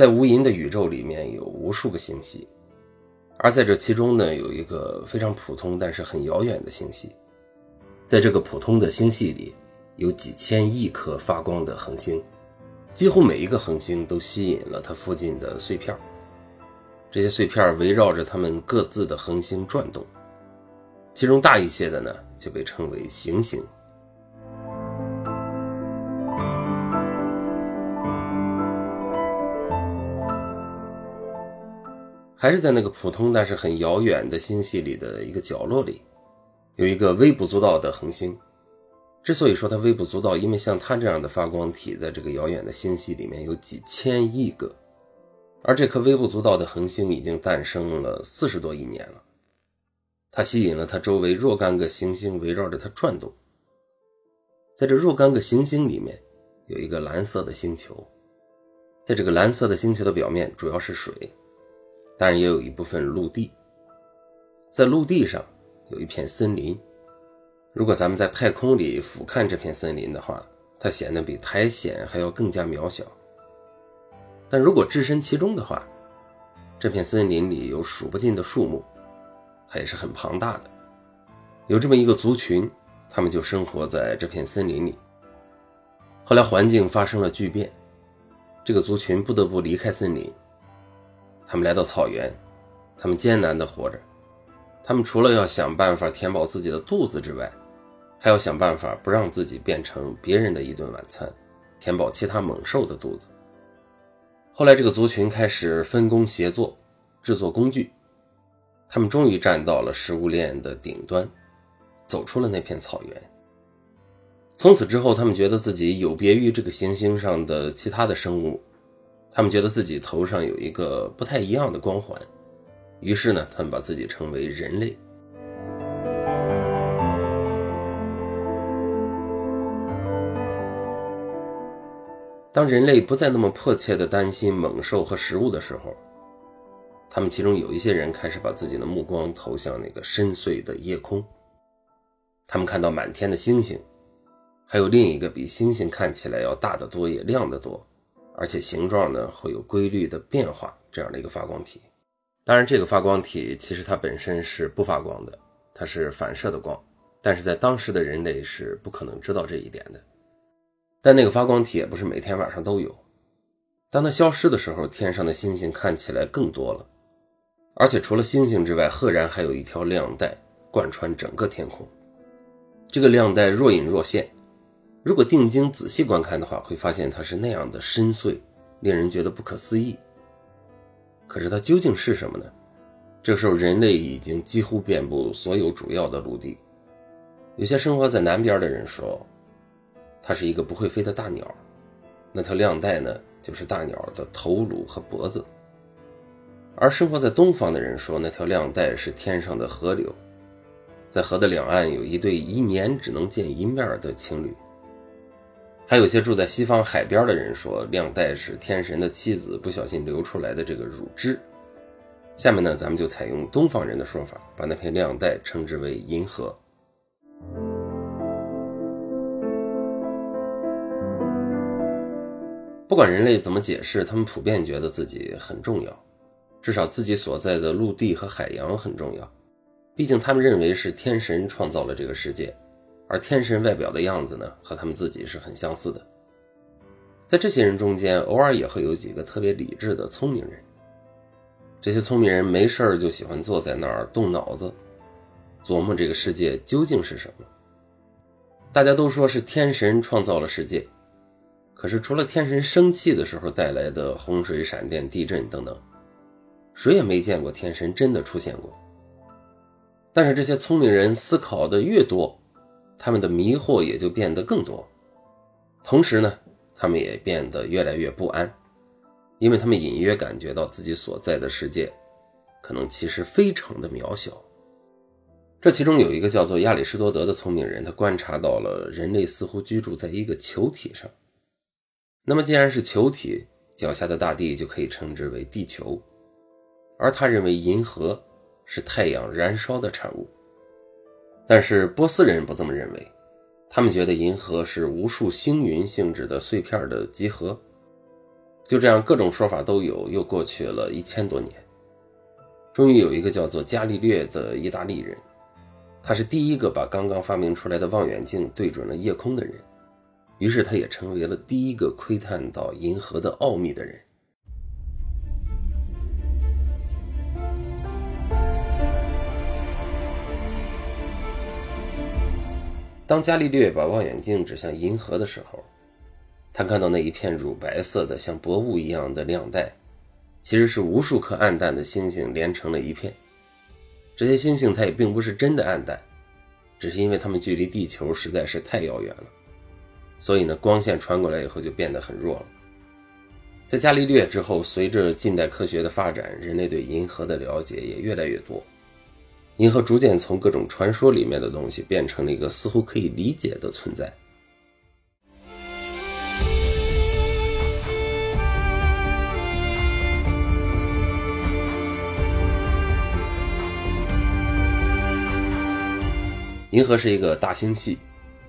在无垠的宇宙里面有无数个星系，而在这其中呢，有一个非常普通但是很遥远的星系，在这个普通的星系里，有几千亿颗发光的恒星，几乎每一个恒星都吸引了它附近的碎片，这些碎片围绕着它们各自的恒星转动，其中大一些的呢，就被称为行星。还是在那个普通但是很遥远的星系里的一个角落里，有一个微不足道的恒星。之所以说它微不足道，因为像它这样的发光体，在这个遥远的星系里面有几千亿个，而这颗微不足道的恒星已经诞生了四十多亿年了。它吸引了它周围若干个行星围绕着它转动。在这若干个行星里面，有一个蓝色的星球，在这个蓝色的星球的表面主要是水。当然也有一部分陆地，在陆地上有一片森林。如果咱们在太空里俯瞰这片森林的话，它显得比苔藓还要更加渺小。但如果置身其中的话，这片森林里有数不尽的树木，它也是很庞大的。有这么一个族群，他们就生活在这片森林里。后来环境发生了巨变，这个族群不得不离开森林。他们来到草原，他们艰难地活着。他们除了要想办法填饱自己的肚子之外，还要想办法不让自己变成别人的一顿晚餐，填饱其他猛兽的肚子。后来，这个族群开始分工协作，制作工具。他们终于站到了食物链的顶端，走出了那片草原。从此之后，他们觉得自己有别于这个行星上的其他的生物。他们觉得自己头上有一个不太一样的光环，于是呢，他们把自己称为人类。当人类不再那么迫切的担心猛兽和食物的时候，他们其中有一些人开始把自己的目光投向那个深邃的夜空。他们看到满天的星星，还有另一个比星星看起来要大得多、也亮得多。而且形状呢会有规律的变化，这样的一个发光体。当然，这个发光体其实它本身是不发光的，它是反射的光。但是在当时的人类是不可能知道这一点的。但那个发光体也不是每天晚上都有。当它消失的时候，天上的星星看起来更多了，而且除了星星之外，赫然还有一条亮带贯穿整个天空。这个亮带若隐若现。如果定睛仔细观看的话，会发现它是那样的深邃，令人觉得不可思议。可是它究竟是什么呢？这时候，人类已经几乎遍布所有主要的陆地。有些生活在南边的人说，它是一个不会飞的大鸟。那条亮带呢，就是大鸟的头颅和脖子。而生活在东方的人说，那条亮带是天上的河流，在河的两岸有一对一年只能见一面的情侣。还有些住在西方海边的人说，亮带是天神的妻子不小心流出来的这个乳汁。下面呢，咱们就采用东方人的说法，把那片亮带称之为银河。不管人类怎么解释，他们普遍觉得自己很重要，至少自己所在的陆地和海洋很重要。毕竟他们认为是天神创造了这个世界。而天神外表的样子呢，和他们自己是很相似的。在这些人中间，偶尔也会有几个特别理智的聪明人。这些聪明人没事儿就喜欢坐在那儿动脑子，琢磨这个世界究竟是什么。大家都说是天神创造了世界，可是除了天神生气的时候带来的洪水、闪电、地震等等，谁也没见过天神真的出现过。但是这些聪明人思考的越多，他们的迷惑也就变得更多，同时呢，他们也变得越来越不安，因为他们隐约感觉到自己所在的世界，可能其实非常的渺小。这其中有一个叫做亚里士多德的聪明人，他观察到了人类似乎居住在一个球体上。那么既然是球体，脚下的大地就可以称之为地球，而他认为银河是太阳燃烧的产物。但是波斯人不这么认为，他们觉得银河是无数星云性质的碎片的集合。就这样，各种说法都有。又过去了一千多年，终于有一个叫做伽利略的意大利人，他是第一个把刚刚发明出来的望远镜对准了夜空的人，于是他也成为了第一个窥探到银河的奥秘的人。当伽利略把望远镜指向银河的时候，他看到那一片乳白色的、像薄雾一样的亮带，其实是无数颗暗淡的星星连成了一片。这些星星它也并不是真的暗淡，只是因为它们距离地球实在是太遥远了，所以呢，光线传过来以后就变得很弱了。在伽利略之后，随着近代科学的发展，人类对银河的了解也越来越多。银河逐渐从各种传说里面的东西变成了一个似乎可以理解的存在。银河是一个大星系，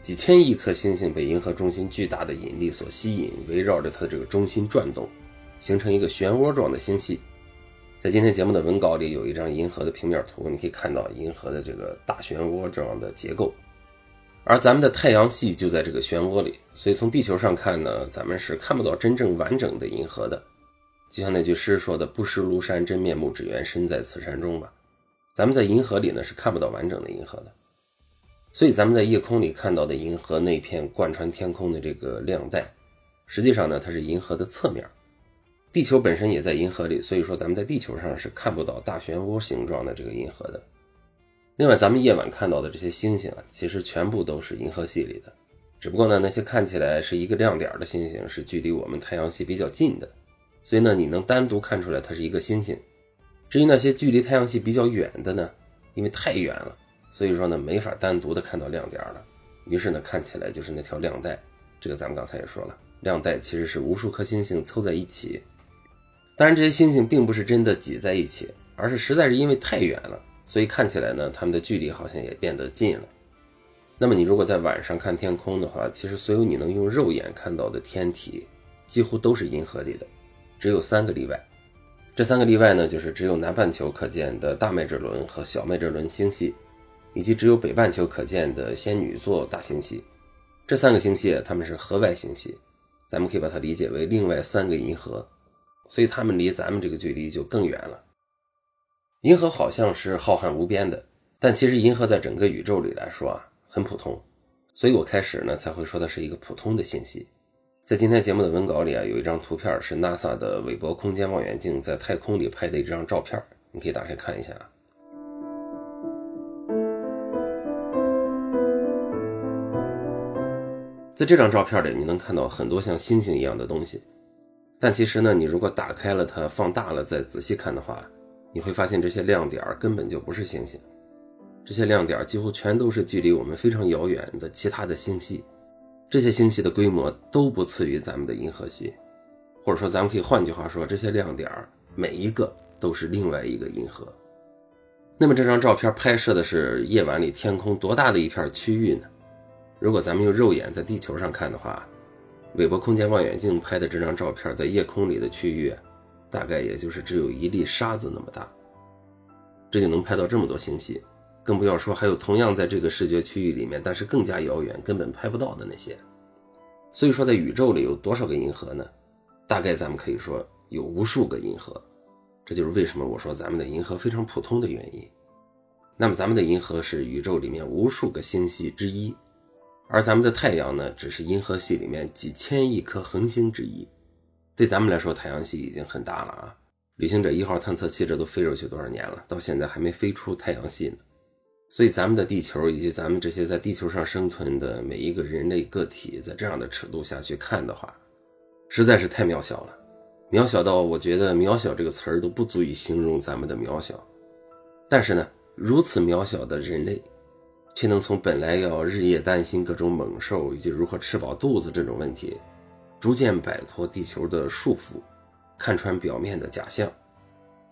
几千亿颗星星被银河中心巨大的引力所吸引，围绕着它的这个中心转动，形成一个漩涡状的星系。在今天节目的文稿里有一张银河的平面图，你可以看到银河的这个大漩涡这样的结构，而咱们的太阳系就在这个漩涡里，所以从地球上看呢，咱们是看不到真正完整的银河的。就像那句诗说的“不识庐山真面目，只缘身在此山中”吧，咱们在银河里呢是看不到完整的银河的。所以咱们在夜空里看到的银河那片贯穿天空的这个亮带，实际上呢它是银河的侧面。地球本身也在银河里，所以说咱们在地球上是看不到大漩涡形状的这个银河的。另外，咱们夜晚看到的这些星星啊，其实全部都是银河系里的，只不过呢，那些看起来是一个亮点的星星是距离我们太阳系比较近的，所以呢，你能单独看出来它是一个星星。至于那些距离太阳系比较远的呢，因为太远了，所以说呢，没法单独的看到亮点了。于是呢，看起来就是那条亮带。这个咱们刚才也说了，亮带其实是无数颗星星凑在一起。当然，这些星星并不是真的挤在一起，而是实在是因为太远了，所以看起来呢，它们的距离好像也变得近了。那么，你如果在晚上看天空的话，其实所有你能用肉眼看到的天体，几乎都是银河里的，只有三个例外。这三个例外呢，就是只有南半球可见的大麦哲伦和小麦哲伦星系，以及只有北半球可见的仙女座大星系。这三个星系它们是河外星系，咱们可以把它理解为另外三个银河。所以它们离咱们这个距离就更远了。银河好像是浩瀚无边的，但其实银河在整个宇宙里来说啊，很普通。所以我开始呢才会说它是一个普通的信息。在今天节目的文稿里啊，有一张图片是 NASA 的韦伯空间望远镜在太空里拍的一张照片，你可以打开看一下啊。在这张照片里，你能看到很多像星星一样的东西。但其实呢，你如果打开了它，放大了再仔细看的话，你会发现这些亮点根本就不是星星，这些亮点几乎全都是距离我们非常遥远的其他的星系，这些星系的规模都不次于咱们的银河系，或者说咱们可以换句话说，这些亮点每一个都是另外一个银河。那么这张照片拍摄的是夜晚里天空多大的一片区域呢？如果咱们用肉眼在地球上看的话。韦伯空间望远镜拍的这张照片，在夜空里的区域，大概也就是只有一粒沙子那么大，这就能拍到这么多星系，更不要说还有同样在这个视觉区域里面，但是更加遥远，根本拍不到的那些。所以说，在宇宙里有多少个银河呢？大概咱们可以说有无数个银河，这就是为什么我说咱们的银河非常普通的原因。那么，咱们的银河是宇宙里面无数个星系之一。而咱们的太阳呢，只是银河系里面几千亿颗恒星之一。对咱们来说，太阳系已经很大了啊！旅行者一号探测器这都飞出去多少年了，到现在还没飞出太阳系呢。所以，咱们的地球以及咱们这些在地球上生存的每一个人类个体，在这样的尺度下去看的话，实在是太渺小了，渺小到我觉得“渺小”这个词儿都不足以形容咱们的渺小。但是呢，如此渺小的人类。却能从本来要日夜担心各种猛兽以及如何吃饱肚子这种问题，逐渐摆脱地球的束缚，看穿表面的假象，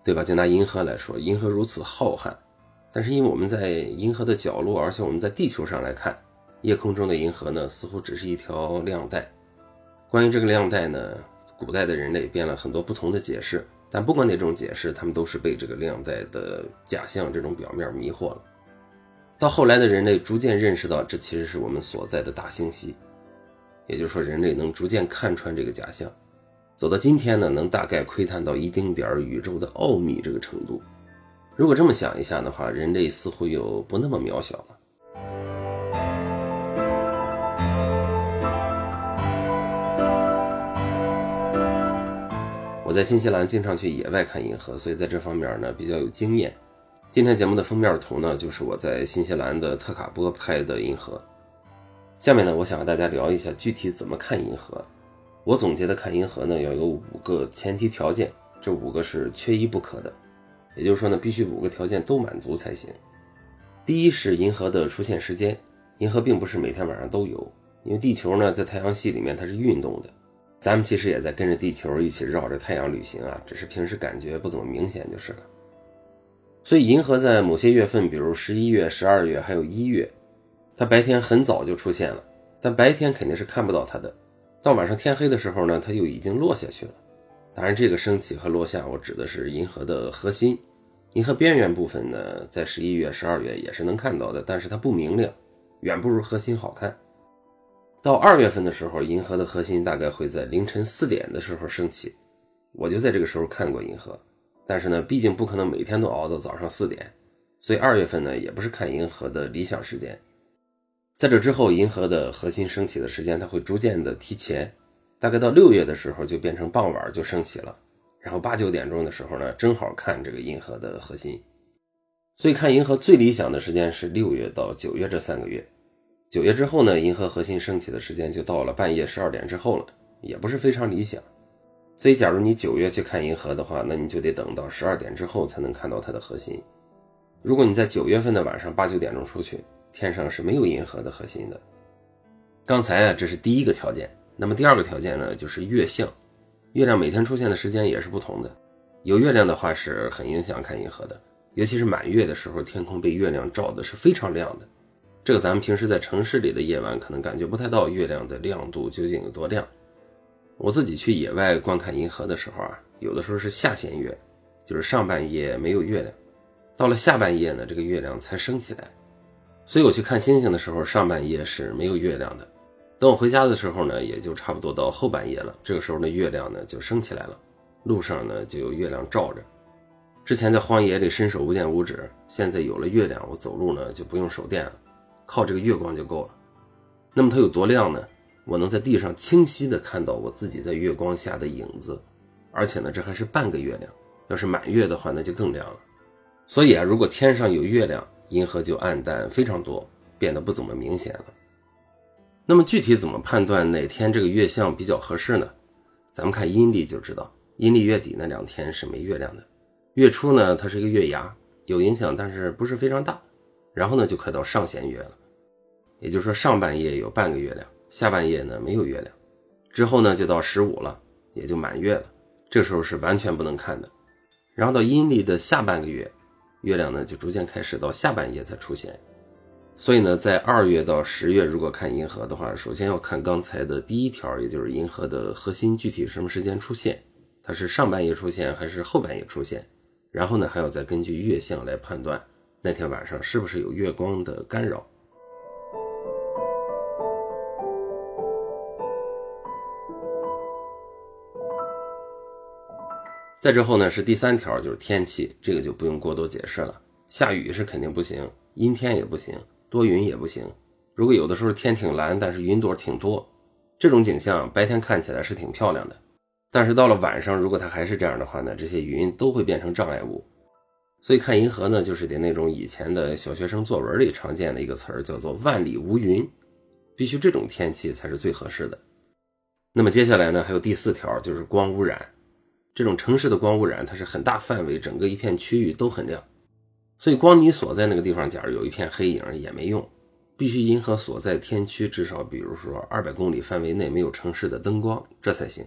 对吧？就拿银河来说，银河如此浩瀚，但是因为我们在银河的角落，而且我们在地球上来看，夜空中的银河呢，似乎只是一条亮带。关于这个亮带呢，古代的人类编了很多不同的解释，但不管哪种解释，他们都是被这个亮带的假象这种表面迷惑了。到后来的人类逐渐认识到，这其实是我们所在的大星系，也就是说，人类能逐渐看穿这个假象，走到今天呢，能大概窥探到一丁点儿宇宙的奥秘这个程度。如果这么想一下的话，人类似乎又不那么渺小了。我在新西兰经常去野外看银河，所以在这方面呢比较有经验。今天节目的封面图呢，就是我在新西兰的特卡波拍的银河。下面呢，我想和大家聊一下具体怎么看银河。我总结的看银河呢，要有五个前提条件，这五个是缺一不可的，也就是说呢，必须五个条件都满足才行。第一是银河的出现时间，银河并不是每天晚上都有，因为地球呢在太阳系里面它是运动的，咱们其实也在跟着地球一起绕着太阳旅行啊，只是平时感觉不怎么明显就是了。所以，银河在某些月份，比如十一月、十二月，还有一月，它白天很早就出现了，但白天肯定是看不到它的。到晚上天黑的时候呢，它就已经落下去了。当然，这个升起和落下，我指的是银河的核心。银河边缘部分呢，在十一月、十二月也是能看到的，但是它不明亮，远不如核心好看。到二月份的时候，银河的核心大概会在凌晨四点的时候升起，我就在这个时候看过银河。但是呢，毕竟不可能每天都熬到早上四点，所以二月份呢也不是看银河的理想时间。在这之后，银河的核心升起的时间它会逐渐的提前，大概到六月的时候就变成傍晚就升起了，然后八九点钟的时候呢，正好看这个银河的核心。所以看银河最理想的时间是六月到九月这三个月。九月之后呢，银河核心升起的时间就到了半夜十二点之后了，也不是非常理想。所以，假如你九月去看银河的话，那你就得等到十二点之后才能看到它的核心。如果你在九月份的晚上八九点钟出去，天上是没有银河的核心的。刚才啊，这是第一个条件。那么第二个条件呢，就是月相。月亮每天出现的时间也是不同的。有月亮的话是很影响看银河的，尤其是满月的时候，天空被月亮照的是非常亮的。这个咱们平时在城市里的夜晚可能感觉不太到月亮的亮度究竟有多亮。我自己去野外观看银河的时候啊，有的时候是下弦月，就是上半夜没有月亮，到了下半夜呢，这个月亮才升起来。所以我去看星星的时候，上半夜是没有月亮的。等我回家的时候呢，也就差不多到后半夜了，这个时候呢，月亮呢就升起来了，路上呢就有月亮照着。之前在荒野里伸手不见五指，现在有了月亮，我走路呢就不用手电了，靠这个月光就够了。那么它有多亮呢？我能在地上清晰地看到我自己在月光下的影子，而且呢，这还是半个月亮。要是满月的话，那就更亮了。所以啊，如果天上有月亮，银河就暗淡非常多，变得不怎么明显了。那么具体怎么判断哪天这个月相比较合适呢？咱们看阴历就知道，阴历月底那两天是没月亮的。月初呢，它是一个月牙，有影响，但是不是非常大。然后呢，就快到上弦月了，也就是说上半夜有半个月亮。下半夜呢没有月亮，之后呢就到十五了，也就满月了。这时候是完全不能看的。然后到阴历的下半个月，月亮呢就逐渐开始到下半夜才出现。所以呢，在二月到十月如果看银河的话，首先要看刚才的第一条，也就是银河的核心具体什么时间出现，它是上半夜出现还是后半夜出现。然后呢，还要再根据月相来判断那天晚上是不是有月光的干扰。再之后呢，是第三条，就是天气，这个就不用过多解释了。下雨是肯定不行，阴天也不行，多云也不行。如果有的时候天挺蓝，但是云朵挺多，这种景象白天看起来是挺漂亮的。但是到了晚上，如果它还是这样的话呢，这些云都会变成障碍物。所以看银河呢，就是得那种以前的小学生作文里常见的一个词儿，叫做“万里无云”，必须这种天气才是最合适的。那么接下来呢，还有第四条，就是光污染。这种城市的光污染，它是很大范围，整个一片区域都很亮，所以光你所在那个地方，假如有一片黑影也没用，必须银河所在天区至少，比如说二百公里范围内没有城市的灯光，这才行。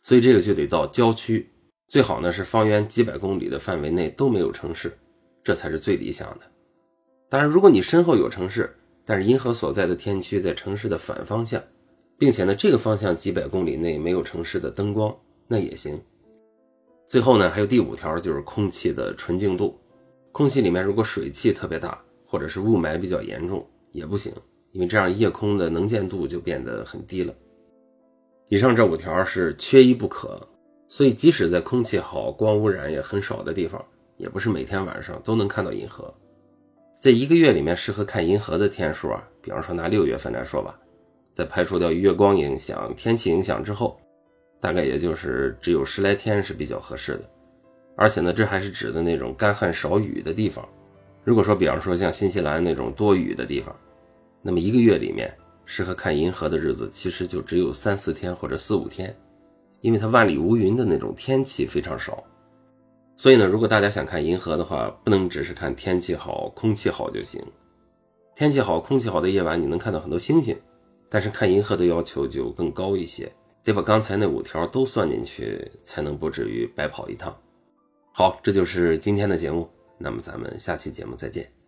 所以这个就得到郊区，最好呢是方圆几百公里的范围内都没有城市，这才是最理想的。当然，如果你身后有城市，但是银河所在的天区在城市的反方向，并且呢，这个方向几百公里内没有城市的灯光，那也行。最后呢，还有第五条，就是空气的纯净度。空气里面如果水汽特别大，或者是雾霾比较严重，也不行，因为这样夜空的能见度就变得很低了。以上这五条是缺一不可，所以即使在空气好、光污染也很少的地方，也不是每天晚上都能看到银河。在一个月里面适合看银河的天数啊，比方说拿六月份来说吧，在排除掉月光影响、天气影响之后。大概也就是只有十来天是比较合适的，而且呢，这还是指的那种干旱少雨的地方。如果说，比方说像新西兰那种多雨的地方，那么一个月里面适合看银河的日子其实就只有三四天或者四五天，因为它万里无云的那种天气非常少。所以呢，如果大家想看银河的话，不能只是看天气好、空气好就行。天气好、空气好的夜晚，你能看到很多星星，但是看银河的要求就更高一些。得把刚才那五条都算进去，才能不至于白跑一趟。好，这就是今天的节目，那么咱们下期节目再见。